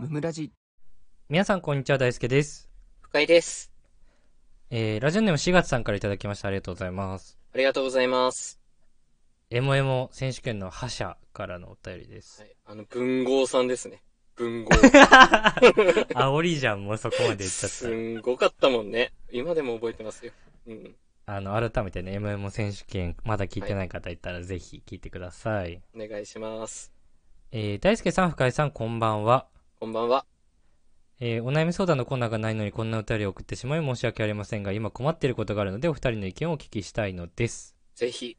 ムムラジ皆さん、こんにちは。大輔です。深井です。えー、ラジオネーム4月さんからいただきました。ありがとうございます。ありがとうございます。エモエモ選手権の覇者からのお便りですは。い、あの、文豪さんですね。文豪。煽りじゃん、もうそこまで言っちゃっすんごかったもんね。今でも覚えてますよ。うん。た。あの、改めてね、エモエモ選手権、まだ聞いてない方いたらぜひ聞いてください。お願いします。えー、大輔さん、深井さん、こんばんは。こんばんは。えー、お悩み相談のコーナーがないのにこんなお便りを送ってしまい申し訳ありませんが、今困っていることがあるので、お二人の意見をお聞きしたいのです。ぜひ。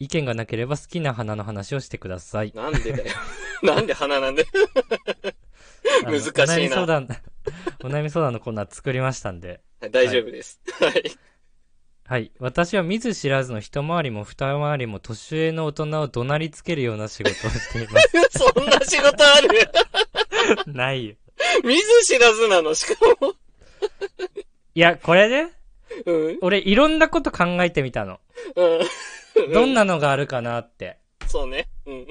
意見がなければ好きな花の話をしてください。なんでだよ。なんで花なんで？あの難しいなお悩み相談、お悩み相談のコーナー作りましたんで。大丈夫です。はい。はい。私は見ず知らずの一回りも二回りも年上の大人を怒鳴りつけるような仕事をしています。そんな仕事ある？ないよ。見ず知らずなの、しかも。いや、これね、うん。俺いろんなこと考えてみたの。うん。どんなのがあるかなって。そうね。うん。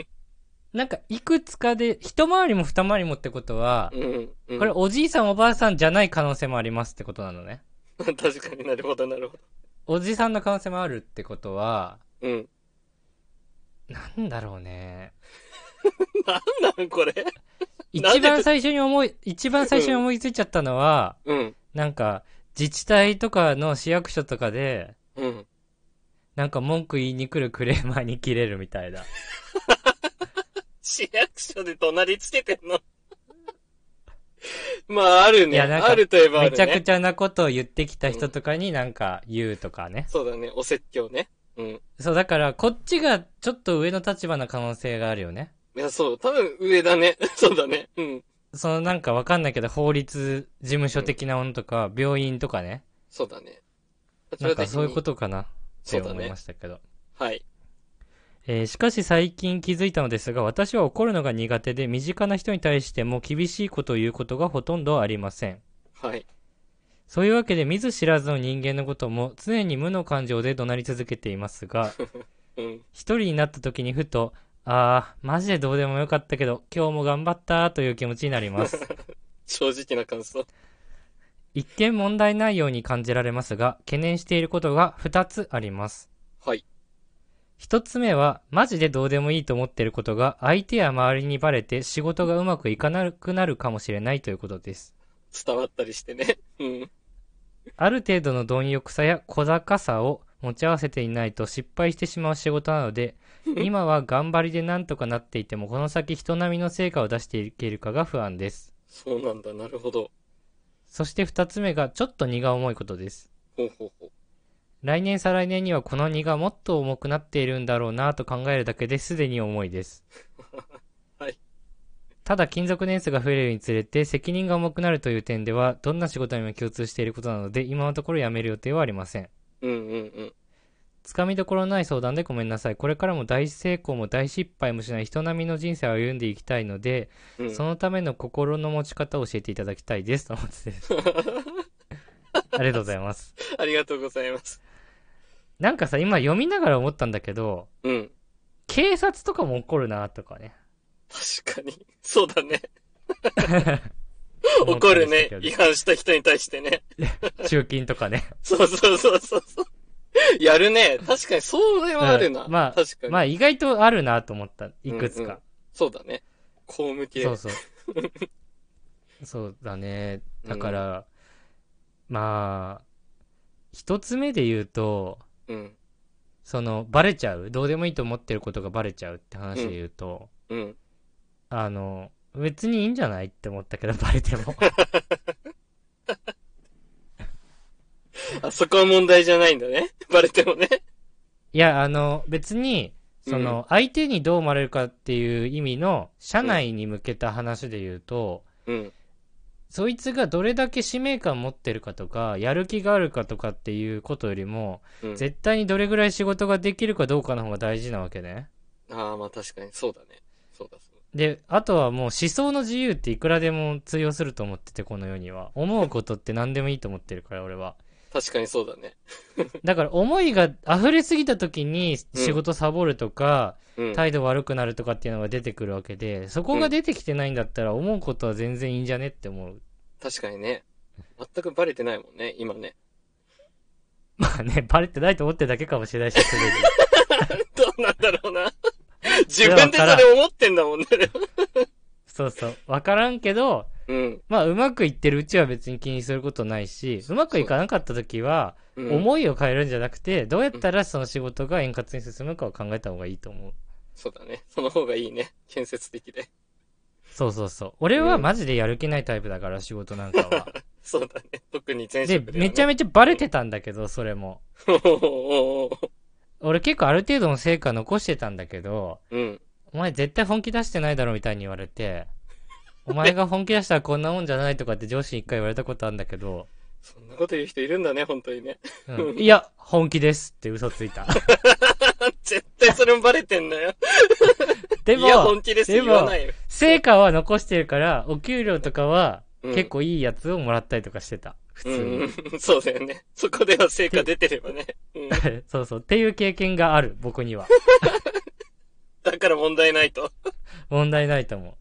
なんか、いくつかで、一回りも二回りもってことは、うん。うん。これおじいさんおばあさんじゃない可能性もありますってことなのね。確かになるほど、なるほど。おじさんの可能性もあるってことは、うん。なんだろうね。なんなんこれ？一で番最初に思い、一番最初に思いついちゃったのは、うん。なんか、自治体とかの市役所とかで、うん。なんか文句言いに来るクレーマーに切れるみたいな。市役所で怒鳴りつけてんの？まあ、あるね。いやなんかあるといえばあるね。めちゃくちゃなことを言ってきた人とかになんか言うとかね。そうだね。お説教ね。うん。そう、だから、こっちがちょっと上の立場な可能性があるよね。いや、そう。多分上だね。そうだね。うん。そのなんかわかんないけど、法律事務所的なものとか、病院とかね。そうだね。なんかそういうことかなって思いましたけど。はい。えーしかし最近気づいたのですが、私は怒るのが苦手で、身近な人に対しても厳しいことを言うことがほとんどありません。はい。そういうわけで見ず知らずの人間のことも常に無の感情で怒鳴り続けていますが、うん。一人になった時にふと、あー、マジでどうでもよかったけど、今日も頑張ったという気持ちになります。正直な感想。一見問題ないように感じられますが、懸念していることが二つあります。はい。一つ目は、マジでどうでもいいと思っていることが、相手や周りにバレて仕事がうまくいかなくなるかもしれないということです。伝わったりしてね。うん。ある程度の貪欲さや小高さを持ち合わせていないと失敗してしまう仕事なので、今は頑張りでなんとかなっていても、この先人並みの成果を出していけるかが不安です。そうなんだ。なるほど。そして二つ目が、ちょっと荷が重いことです。ほうほうほう。来年再来年にはこの荷がもっと重くなっているんだろうなと考えるだけですでに重いです。はい。ただ勤続年数が増えるにつれて責任が重くなるという点ではどんな仕事にも共通していることなので今のところ辞める予定はありません。うんうんうん。つかみどころのない相談でごめんなさい。これからも大成功も大失敗もしない人並みの人生を歩んでいきたいので、うん。そのための心の持ち方を教えていただきたいです。と思ってです。ありがとうございます。ありがとうございます。なんかさ、今読みながら思ったんだけど、うん。警察とかも怒るなとかね。確かに。そうだね。怒るね違反した人に対してね。中金とかね。そうそうそうそうそう。やるね。確かに、それはあるな。うんまあ確かに。まあ意外とあるなと思った。いくつうんうんか。そうだね。公務系。そうそう。そうだね。だから、まあ、一つ目で言うと、うん。その、バレちゃう？どうでもいいと思ってることがバレちゃうって話で言うと、うん。あの、別にいいんじゃないって思ったけど、バレても。あそこは問題じゃないんだね。バレてもね。いや、あの、別に、その、相手にどう思われるかっていう意味の、社内に向けた話で言うと、うん。そいつがどれだけ使命感持ってるかとか、やる気があるかとかっていうことよりも、うん。絶対にどれぐらい仕事ができるかどうかの方が大事なわけね。ああ、まあ確かに、そうだね。そうだ、そうで、あとはもう思想の自由っていくらでも通用すると思ってて、この世には。思うことって何でもいいと思ってるから、俺は。確かにそうだね。だから思いが溢れすぎた時に仕事サボるとか、うん。態度悪くなるとかっていうのが出てくるわけで、そこが出てきてないんだったら思うことは全然いいんじゃねって思う。確かにね。全くバレてないもんね、今ね。まあね、バレてないと思ってるだけかもしれないし、すでに。どうなんだろうな。自分でそれ思ってんだもんね。そうそう。わからんけど、うん。まあうまくいってるうちは別に気にすることないし、うまくいかなかった時は、うん、思いを変えるんじゃなくて、どうやったらその仕事が円滑に進むかを考えた方がいいと思う。そうだね。その方がいいね。建設的で。そうそうそう。俺はマジでやる気ないタイプだから、仕事なんかは。そうだね。特に前で、職で、めちゃめめちゃバレてたんだけど、それも。俺結構ある程度の成果残してたんだけど、うん。お前絶対本気出してないだろみたいに言われて、お前が本気出したらこんなもんじゃないとかって上司に一回言われたことあるんだけど、そんなこと言う人いるんだね、本当にね。うん、いや、本気ですって嘘ついた。絶対それもバレてんだよ。でいや、も本、気ですでも言わないよ。成果は残してるから、お給料とかはうん結構いいやつをもらったりとかしてた。普通に。うん、そうだよね。そこでは成果出てればね。うん、そうそう。っていう経験がある、僕には。だから問題ないと。問題ないと思う。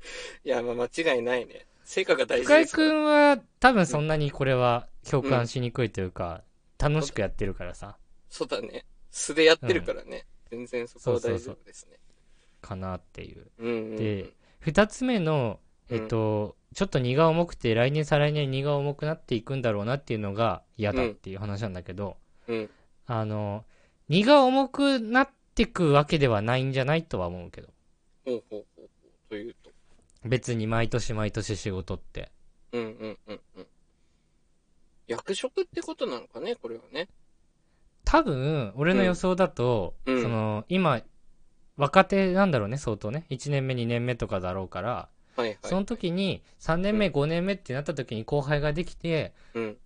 いや、まあ間違いないね。成果が大事深井くですから。んは多分そんなにこれは共感しにくいというか、楽しくやってるからさ、そうだね。素でやってるからね。全然そこは大丈夫ですね。かなっていう。うんうんうん。で二つ目の、えっと、ちょっと荷が重くて、来年再来年荷が重くなっていくんだろうなっていうのが嫌だっていう話なんだけど、うん。あの、荷が重くなってくわけではないんじゃないとは思うけど。ほうほうほうほう。というと？別に毎年毎年仕事って。うんうんうんうん。役職ってことなのかね、これはね。多分、俺の予想だと、うんその、今、若手なんだろうね、相当ね。1年目、2年目とかだろうから、はいはい。その時に、3年目、5年目ってなった時に後輩ができて、うん。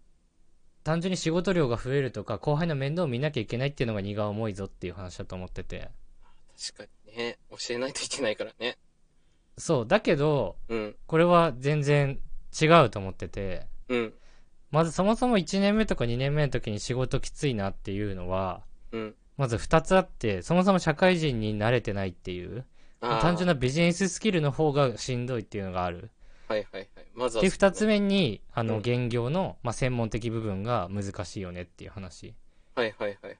単純に仕事量が増えるとか、後輩の面倒を見なきゃいけないっていうのが荷が重いぞっていう話だと思ってて。確かにね。教えないといけないからね。そう、だけど、うん。これは全然違うと思ってて、うん。まずそもそも1年目とか2年目の時に仕事きついなっていうのは、うん。まず2つあって、そもそも社会人に慣れてないっていう、単純なビジネススキルの方がしんどいっていうのがある。はいはいはい。まずはね2つ目に、あの、うん現業の、まあ、専門的部分が難しいよねっていう話。はいはいはいはい。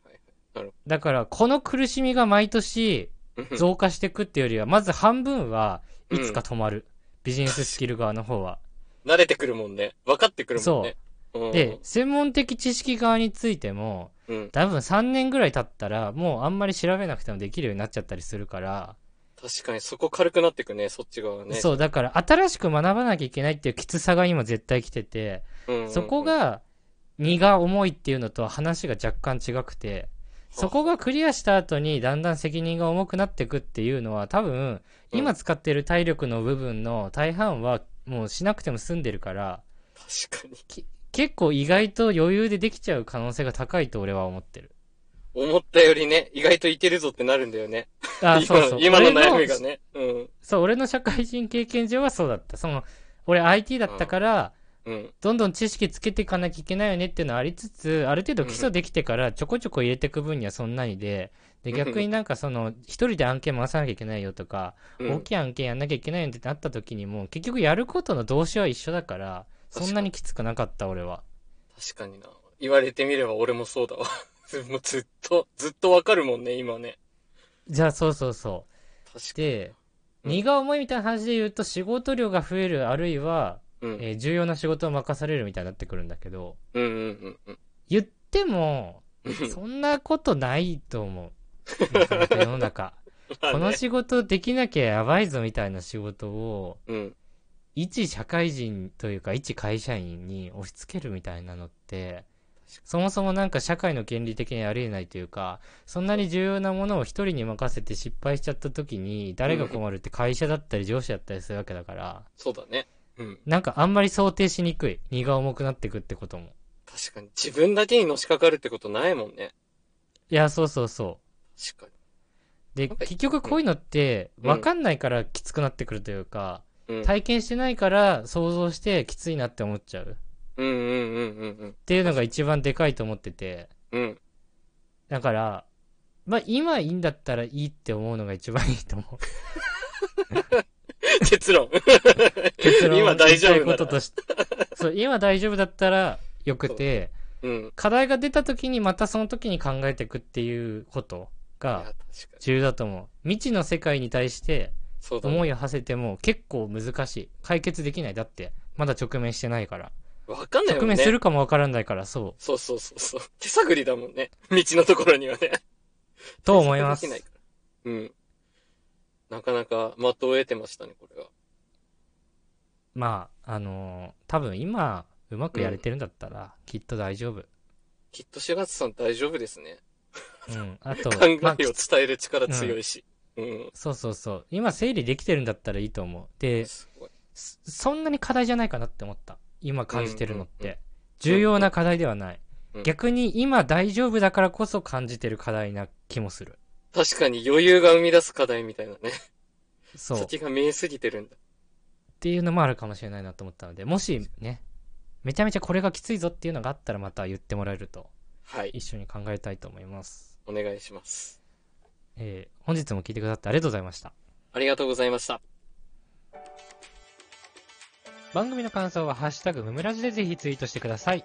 なるだから、この苦しみが毎年。増加していくっていうよりは、まず半分はいつか止まる。ビジネススキル側の方は。慣れてくるもんね。分かってくるもんね。うん、で、専門的知識側についても、うん。多分3年ぐらい経ったら、もうあんまり調べなくてもできるようになっちゃったりするから、確かにそこ軽くなってくね、そっち側はね。そう、だから新しく学ばなきゃいけないっていうきつさが今絶対来てて、うんうんうん。そこが、荷が重いっていうのとは話が若干違くて、そこがクリアした後にだんだん責任が重くなっていくっていうのは多分、うん今使ってる体力の部分の大半はもうしなくても済んでるから、確かに。結構意外と余裕でできちゃう可能性が高いと俺は思ってる。思ったよりね、意外といけるぞってなるんだよね。あ、今そうそう。今の悩み俺がね。うん。そう、俺の社会人経験上はそうだった。その、俺 IT だったから、うん。どんどん知識つけていかなきゃいけないよねっていうのはありつつ、ある程度基礎できてからちょこちょこ入れていく分にはそんなにで、で、うん逆になんかその、一人で案件回さなきゃいけないよとか、うん大きい案件やんなきゃいけないよってなった時にも、結局やることの動詞は一緒だから、そんなにきつくなかった俺は。確かにな。言われてみれば俺もそうだわ。もうずっと、ずっとわかるもんね、今ね。じゃあそうそうそう。確かで、うん荷が重いみたいな話で言うと仕事量が増える、あるいは、に。うん。えー重要な仕事を任されるみたいになってくるんだけど、うんうんうんうん。言っても、うんそんなことないと思う。世の中。まあねこの仕事できなきゃやばいぞみたいな仕事を、うん。一社会人というか一会社員に押し付けるみたいなのって、そもそもなんか社会の権利的にありえないというか、そんなに重要なものを一人に任せて失敗しちゃった時に、誰が困るって会社だったり上司だったりするわけだから、そうだね。うん。なんかあんまり想定しにくい。荷が重くなってくってことも。確かに。自分だけにのしかかるってことないもんね。いや、そうそうそう。確かで、なんか結局こういうのって、うんわかんないからきつくなってくるというか、に。うん。体験してないから想像してきついなって思っちゃう。うんうんうんうんうん。っていうのが一番でかいと思ってて、うん。だから、まあ今いいんだったらいいって思うのが一番いいと思う。結論。結論今大丈夫こととして。そう、今大丈夫だったらよくて、うん。課題が出た時にまたその時に考えていくっていうことが。重要だと思う。未知の世界に対して。思いを馳せても結構難しい。解決できない。だって、まだ直面してないから。わかんないもんね。直面するかもわからないから、そう。そうそうそうそう。手探りだもんね。道のところにはね。と思いますうん。なかなか的を得てましたね、これは。まあ、あのー多分今、うまくやれてるんだったら、きっと大丈夫。きっと4月さん大丈夫ですね。うん。あと、考えをまあ伝える力強いし。うん。そうそうそう。今整理できてるんだったらいいと思う。で、すごい。そそんなに課題じゃないかなって思った。今感じてるのっうんうんうて。重要な課題ではない。うん逆に今大丈夫だからこそ感じてる課題な気もする。確かに余裕が生み出す課題みたいなね。そう。っ先が見えすぎてるんだ。ていうのもあるかもしれないなと思ったので、もしね、めちゃめちゃこれがきついぞっていうのがあったらまた言ってもらえるとはい。一緒に考えたいと思います。お願いします。えー本日も聞いてくださってありがとうございました。ありがとうございました。番組の感想はハッシュタグムムラジでぜひツイートしてください。